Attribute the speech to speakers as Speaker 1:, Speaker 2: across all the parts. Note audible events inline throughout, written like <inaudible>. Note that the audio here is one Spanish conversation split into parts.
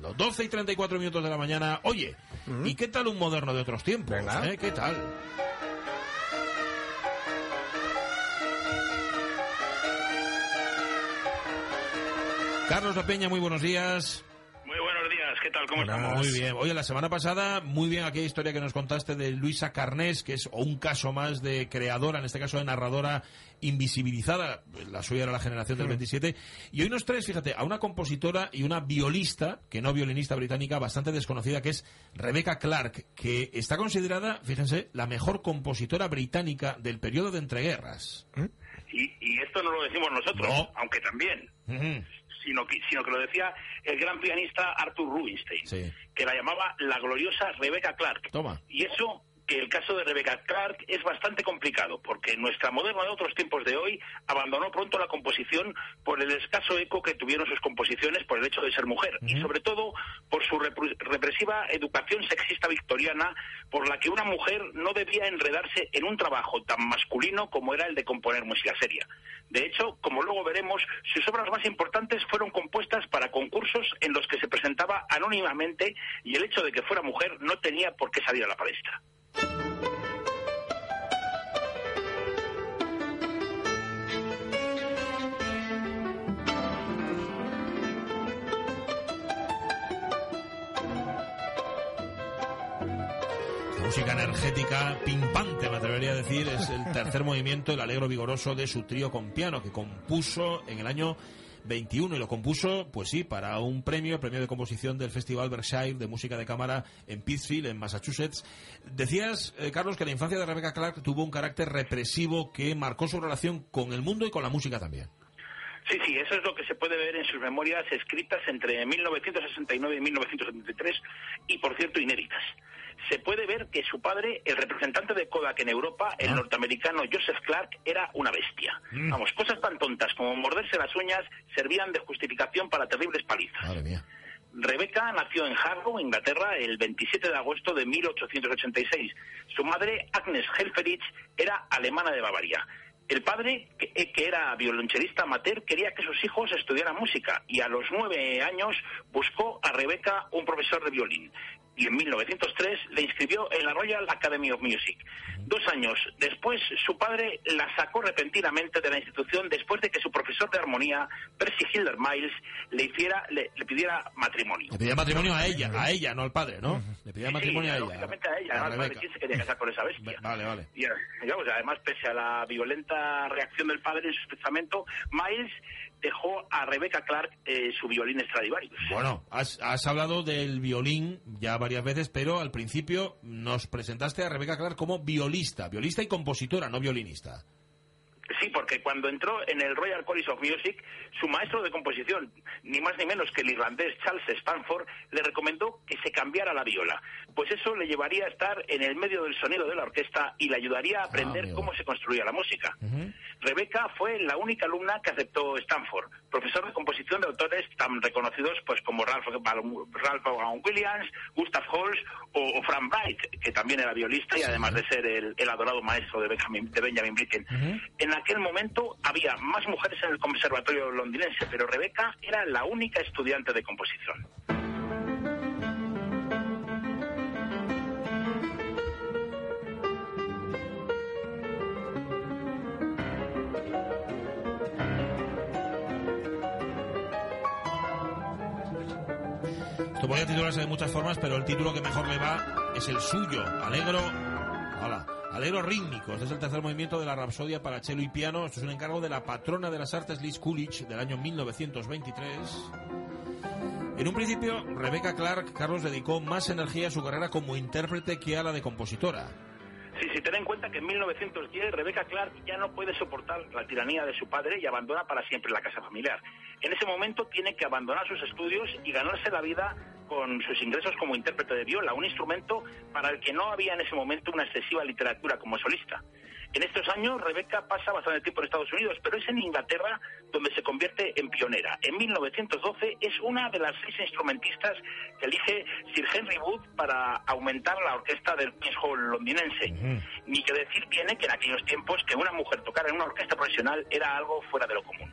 Speaker 1: Los 12 y 34 minutos de la mañana. Oye, ¿y qué tal un moderno de otros tiempos? ¿Eh? ¿Qué tal? Carlos La Peña, muy buenos días.
Speaker 2: ¿Qué tal? ¿Cómo estamos?
Speaker 1: Muy bien. Oye, la semana pasada, muy bien aquella historia que nos contaste de Luisa Carnés, que es un caso más de creadora, en este caso de narradora invisibilizada. La suya era la generación del 27. Y hoy nos traes, fíjate, a una compositora y una violista, que no violinista británica, bastante desconocida, que es Rebecca Clark, que está considerada, fíjense, la mejor compositora británica del periodo de entreguerras.
Speaker 2: Y, y esto no lo decimos nosotros,
Speaker 1: No.
Speaker 2: aunque también,
Speaker 1: Ujú.
Speaker 2: Sino que, sino que lo decía el gran pianista Arthur Rubinstein,
Speaker 1: Sí.
Speaker 2: que la llamaba la gloriosa Rebecca Clark.
Speaker 1: Toma.
Speaker 2: Y eso que el caso de Rebecca Clark es bastante complicado, porque nuestra moderna de otros tiempos de hoy abandonó pronto la composición por el escaso eco que tuvieron sus composiciones por el hecho de ser mujer, y sobre todo por su represiva educación sexista victoriana, por la que una mujer no debía enredarse en un trabajo tan masculino como era el de componer música seria. De hecho, como luego veremos, sus obras más importantes fueron compuestas para concursos en los que se presentaba anónimamente y el hecho de que fuera mujer no tenía por qué salir a la palestra.
Speaker 1: Música energética, pimpante, me atrevería a decir, es el tercer <laughs> movimiento, el alegro vigoroso de su trío con piano, que compuso en el año 21 y lo compuso, pues sí, para un premio, el premio de composición del Festival Berkshire de Música de Cámara en Pittsfield, en Massachusetts. Decías, eh, Carlos, que la infancia de Rebecca Clark tuvo un carácter represivo que marcó su relación con el mundo y con la música también.
Speaker 2: Sí, sí, eso es lo que se puede ver en sus memorias escritas entre 1969 y 1973 y, por cierto, inéditas. Se puede ver que su padre, el representante de Kodak en Europa, el
Speaker 1: Ah.
Speaker 2: norteamericano Joseph Clark, era una bestia.
Speaker 1: Mm.
Speaker 2: Vamos, cosas tan tontas como morderse las uñas servían de justificación para terribles palizas.
Speaker 1: Madre mía.
Speaker 2: Rebecca nació en Harrow, Inglaterra, el 27 de agosto de 1886. Su madre, Agnes Helferich, era alemana de Bavaria. El padre, que, eh, que era violonchelista amateur, quería que sus hijos estudiaran música y a los nueve años buscó a Rebecca un profesor de violín. Y en 1903 le inscribió en la Royal Academy of Music. Dos años después, su padre la sacó repentinamente de la institución después de que su profesor de armonía, Percy Hilder Miles, le, hiciera, le, le pidiera matrimonio.
Speaker 1: Le pedía matrimonio a ella, a ella, no al padre, ¿no? Le pedía
Speaker 2: Sí,
Speaker 1: matrimonio
Speaker 2: sí,
Speaker 1: a ella.
Speaker 2: lógicamente a ella.
Speaker 1: a
Speaker 2: además, madre. ¿quién se quería casar con esa bestia? <laughs>
Speaker 1: Vale, vale.
Speaker 2: Y, eh, digamos, además, pese a la violenta reacción del padre en su testamento, Miles dejó a Rebecca Clark eh, su violín Stradivarius.
Speaker 1: Bueno, has, has hablado del violín ya varias veces, pero al principio nos presentaste a Rebecca Clark como violista, violista y compositora, no violinista.
Speaker 2: Sí, porque cuando entró en el Royal College of Music, su maestro de composición, ni más ni menos que el irlandés Charles Stanford, le recomendó que se cambiara la viola, pues eso le llevaría a estar en el medio del sonido de la orquesta y le ayudaría a aprender
Speaker 1: amigo.
Speaker 2: cómo se construía la música. Rebecca fue la única alumna que aceptó Stanford, profesor de composición de autores tan reconocidos pues como Ralph, Vaughan- Ralph Vaughan Williams, Gustav Holst o, o Frank Bright, que también era violista y además de ser el, el adorado maestro de Benjamin, de Benjamin Britten. En aquel momento había más mujeres en el conservatorio londinense, pero Rebecca era la única estudiante de composición.
Speaker 1: Esto podría titularse de muchas formas, pero el título que mejor le va es el suyo, Alegro. Hola. Alegro rítmico. Este es el tercer movimiento de la Rapsodia para cello y piano. Esto es un encargo de la patrona de las artes, Liz Coolidge, del año 1923. En un principio, Rebecca Clark, Carlos, dedicó más energía a su carrera como intérprete que a la de compositora.
Speaker 2: Sí, sí, ten en cuenta que en 1910 Rebecca Clark ya no puede soportar la tiranía de su padre y abandona para siempre la casa familiar. En ese momento tiene que abandonar sus estudios y ganarse la vida con sus ingresos como intérprete de viola, un instrumento para el que no había en ese momento una excesiva literatura como solista. En estos años, Rebeca pasa bastante tiempo en Estados Unidos, pero es en Inglaterra donde se convierte en pionera. En 1912 es una de las seis instrumentistas que elige Sir Henry Wood para aumentar la orquesta del Queen's Hall londinense. Ni que decir tiene que en aquellos tiempos que una mujer tocara en una orquesta profesional era algo fuera de lo común.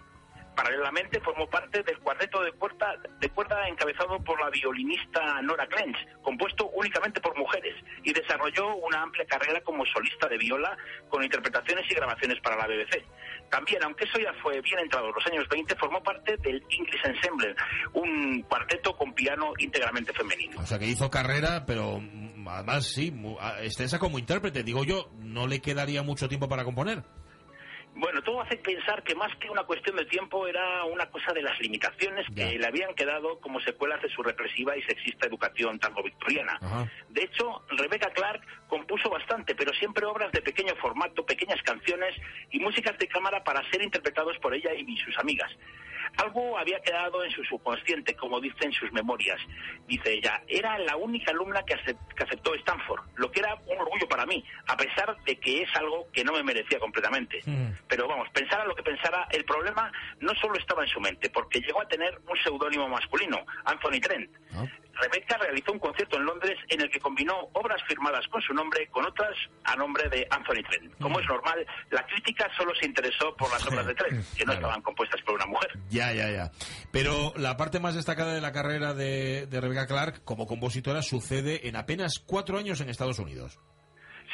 Speaker 2: Paralelamente formó parte del cuarteto de cuerda, de cuerda encabezado por la violinista Nora Clench, compuesto únicamente por mujeres, y desarrolló una amplia carrera como solista de viola con interpretaciones y grabaciones para la BBC. También, aunque eso ya fue bien entrado en los años 20, formó parte del English Ensemble, un cuarteto con piano íntegramente femenino.
Speaker 1: O sea que hizo carrera, pero mm, además sí, mu- a- extensa como intérprete. Digo yo, no le quedaría mucho tiempo para componer.
Speaker 2: Bueno, todo hace pensar que más que una cuestión de tiempo era una cosa de las limitaciones que le habían quedado como secuelas de su represiva y sexista educación tango-victoriana. De hecho, Rebecca Clark compuso bastante, pero siempre obras de pequeño formato, pequeñas canciones y músicas de cámara para ser interpretados por ella y sus amigas. Algo había quedado en su subconsciente, como dice en sus memorias. Dice ella, era la única alumna que, acep- que aceptó Stanford, lo que era un orgullo para mí, a pesar de que es algo que no me merecía completamente. Pero vamos, pensara lo que pensara, el problema no solo estaba en su mente, porque llegó a tener un seudónimo masculino, Anthony Trent.
Speaker 1: Ah.
Speaker 2: Rebecca realizó un concierto en Londres en el que combinó obras firmadas con su nombre con otras a nombre de Anthony Trent. Como es normal, la crítica solo se interesó por las obras de Trent, que no
Speaker 1: Claro.
Speaker 2: estaban compuestas por una mujer.
Speaker 1: Ya, ya, ya. Pero la parte más destacada de la carrera de, de Rebecca Clark como compositora sucede en apenas cuatro años en Estados Unidos.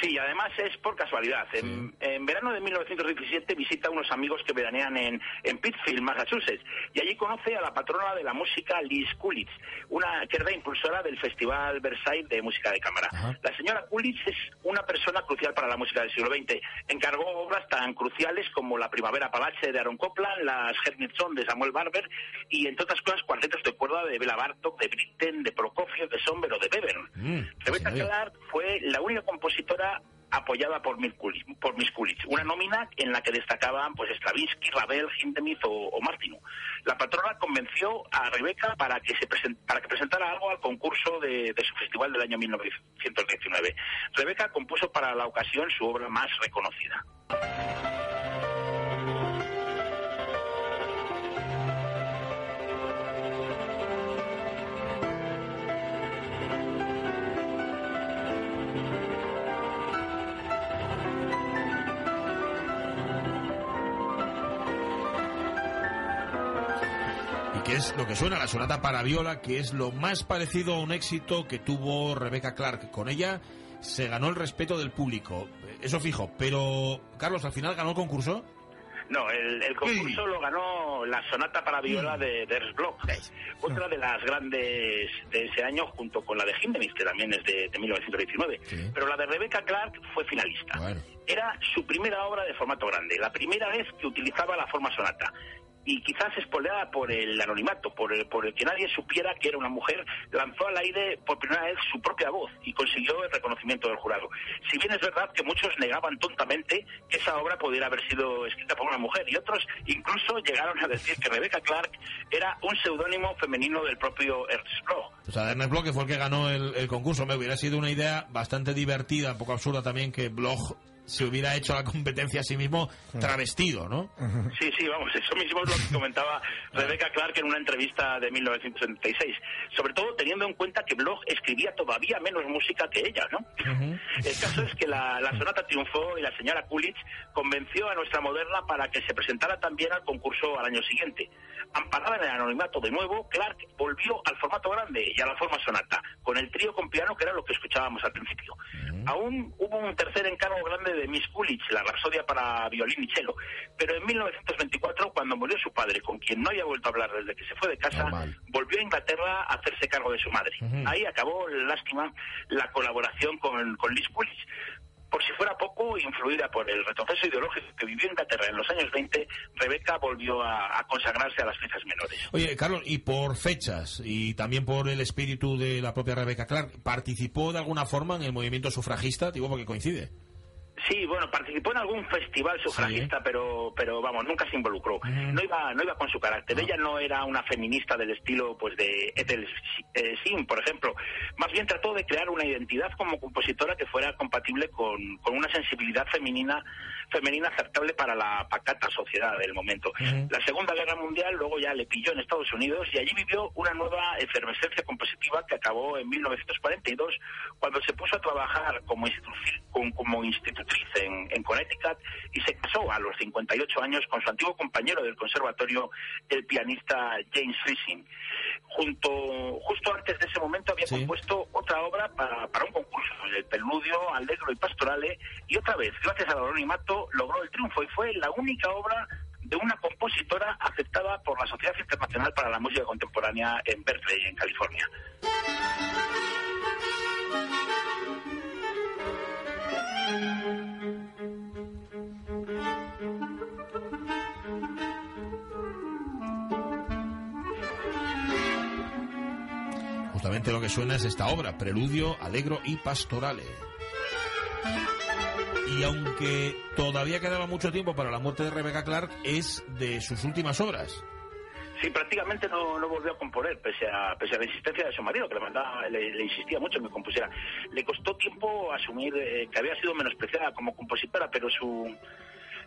Speaker 2: Sí, además es por casualidad. En, en verano de 1917 visita a unos amigos que veranean en, en Pittsfield, Massachusetts, y allí conoce a la patrona de la música Liz Coolidge, una que era impulsora del Festival Versailles de Música de Cámara.
Speaker 1: Ajá.
Speaker 2: La señora Coolidge es una persona crucial para la música del siglo XX. Encargó obras tan cruciales como La Primavera Palace de Aaron Copland, Las Hermitson de Samuel Barber y, entre otras cosas, cuartetos de cuerda de Bela Bartok, de Britten, de Prokofiev, de Somber o de Webern.
Speaker 1: Mm,
Speaker 2: Rebecca. Clark fue la única compositora apoyada por Coolidge, por una nómina en la que destacaban pues Stravinsky, Ravel, Hindemith o, o. La patrona convenció a Rebeca para que se presentara algo al concurso de, de su festival del año 1919. Rebeca compuso para la ocasión su obra más reconocida.
Speaker 1: Que es lo que suena la sonata para viola, que es lo más parecido a un éxito que tuvo Rebecca Clark. Con ella se ganó el respeto del público. Eso fijo. Pero, Carlos, al final ganó el concurso.
Speaker 2: No, el, el concurso lo ganó la sonata para viola de, de Ernst Bloch, otra de las grandes de ese año, junto con la de Hindemith, que también es de, de 1919.
Speaker 1: Sí.
Speaker 2: Pero la de Rebecca Clark fue finalista.
Speaker 1: Bueno.
Speaker 2: Era su primera obra de formato grande, la primera vez que utilizaba la forma sonata. Y quizás espoleada por el anonimato, por el, por el que nadie supiera que era una mujer, lanzó al aire por primera vez su propia voz y consiguió el reconocimiento del jurado. Si bien es verdad que muchos negaban tontamente que esa obra pudiera haber sido escrita por una mujer, y otros incluso llegaron a decir que Rebecca Clark era un seudónimo femenino del propio Ernst Bloch.
Speaker 1: O sea, Ernest Bloch, fue el que ganó el concurso. Me hubiera sido una idea bastante divertida, un poco absurda también, que Bloch se hubiera hecho la competencia a sí mismo travestido, ¿no?
Speaker 2: Sí, sí, vamos, eso mismo es lo que comentaba <laughs> Rebecca Clark en una entrevista de 1976. Sobre todo teniendo en cuenta que Bloch escribía todavía menos música que ella, ¿no? <laughs> El caso es que la, la sonata triunfó y la señora Coolidge convenció a nuestra moderna para que se presentara también al concurso al año siguiente. Amparada en el anonimato de nuevo, Clark volvió al formato grande y a la forma sonata, con el trío con piano que era lo que escuchábamos al principio. Aún hubo un tercer encargo grande de Miss Coolidge, la Rapsodia para violín y cello, pero en 1924, cuando murió su padre, con quien no había vuelto a hablar desde que se fue de casa,
Speaker 1: Normal.
Speaker 2: volvió a Inglaterra a hacerse cargo de su madre. Ahí acabó, lástima, la colaboración con, con Liz Coolidge. Por si fuera poco, influida por el retroceso ideológico que vivió Inglaterra en los años 20, Rebeca volvió a, a consagrarse a las fiestas menores.
Speaker 1: Oye, Carlos, y por fechas y también por el espíritu de la propia Rebecca Clark, ¿participó de alguna forma en el movimiento sufragista? Digo, porque coincide.
Speaker 2: Sí, bueno, participó en algún festival sufragista, pero, pero vamos, nunca se involucró. No iba, no iba con su carácter. Ella no era una feminista del estilo, pues, de Ethel eh, Sim, por ejemplo. Más bien trató de crear una identidad como compositora que fuera compatible con, con una sensibilidad femenina femenina aceptable para la pacata sociedad del momento. La Segunda Guerra Mundial luego ya le pilló en Estados Unidos y allí vivió una nueva efervescencia compositiva que acabó en 1942 cuando se puso a trabajar como, como institutriz en, en, Connecticut y se casó a los 58 años con su antiguo compañero del conservatorio, el pianista James Friesen. Junto, justo antes de ese momento había compuesto otra obra para, para un concurso, el Preludio, Allegro y Pastorale, y otra vez, gracias al anonimato, logró el triunfo y fue la única obra de una compositora aceptada por la Sociedad Internacional para la Música Contemporánea en Berkeley, en California.
Speaker 1: Justamente lo que suena es esta obra, Preludio, Alegro y Pastorale y aunque todavía quedaba mucho tiempo para la muerte de Rebecca Clark, es de sus últimas obras.
Speaker 2: Sí, prácticamente no, no volvió a componer, pese a, pese a la insistencia de su marido, que le, mandaba, le, insistía mucho en que compusiera. Le costó tiempo asumir eh, que había sido menospreciada como compositora, pero su,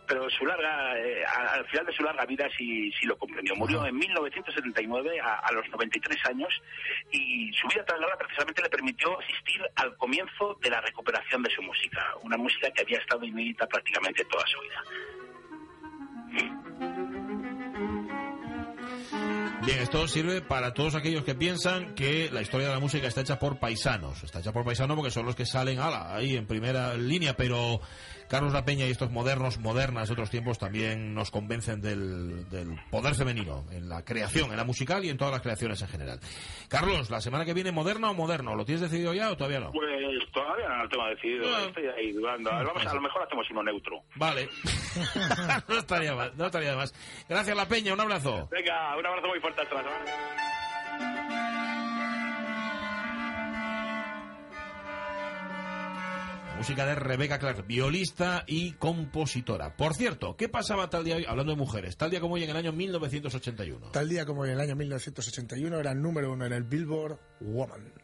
Speaker 2: pero su larga, eh, al final de su larga vida sí, sí lo comprendió. Murió en 1979 a, los 93 años y su vida tan larga precisamente le permitió asistir al comienzo de la recuperación de su música, una música que había estado inédita prácticamente toda su vida.
Speaker 1: Bien, esto sirve para todos aquellos que piensan que la historia de la música está hecha por paisanos. Está hecha por paisanos porque son los que salen ala, ahí en primera línea, pero Carlos La Peña y estos modernos, modernas de otros tiempos también nos convencen del, poder femenino en la creación, en la musical y en todas las creaciones en general. Carlos, ¿la semana que viene moderno o moderno? ¿Lo tienes decidido ya o todavía no?
Speaker 2: Pues todavía no lo tengo decidido. Ah. Estoy ahí dudando. A, vamos, a lo mejor hacemos uno neutro.
Speaker 1: Vale. <laughs> no estaría mal, no estaría más. Gracias La Peña, un abrazo.
Speaker 2: Venga, un abrazo muy fuerte hasta la semana.
Speaker 1: música de Rebecca Clark, violista y compositora. Por cierto, ¿qué pasaba tal día hoy, hablando de mujeres, tal día como hoy en el año 1981?
Speaker 3: Tal día como hoy en el año 1981 era el número uno en el Billboard Woman.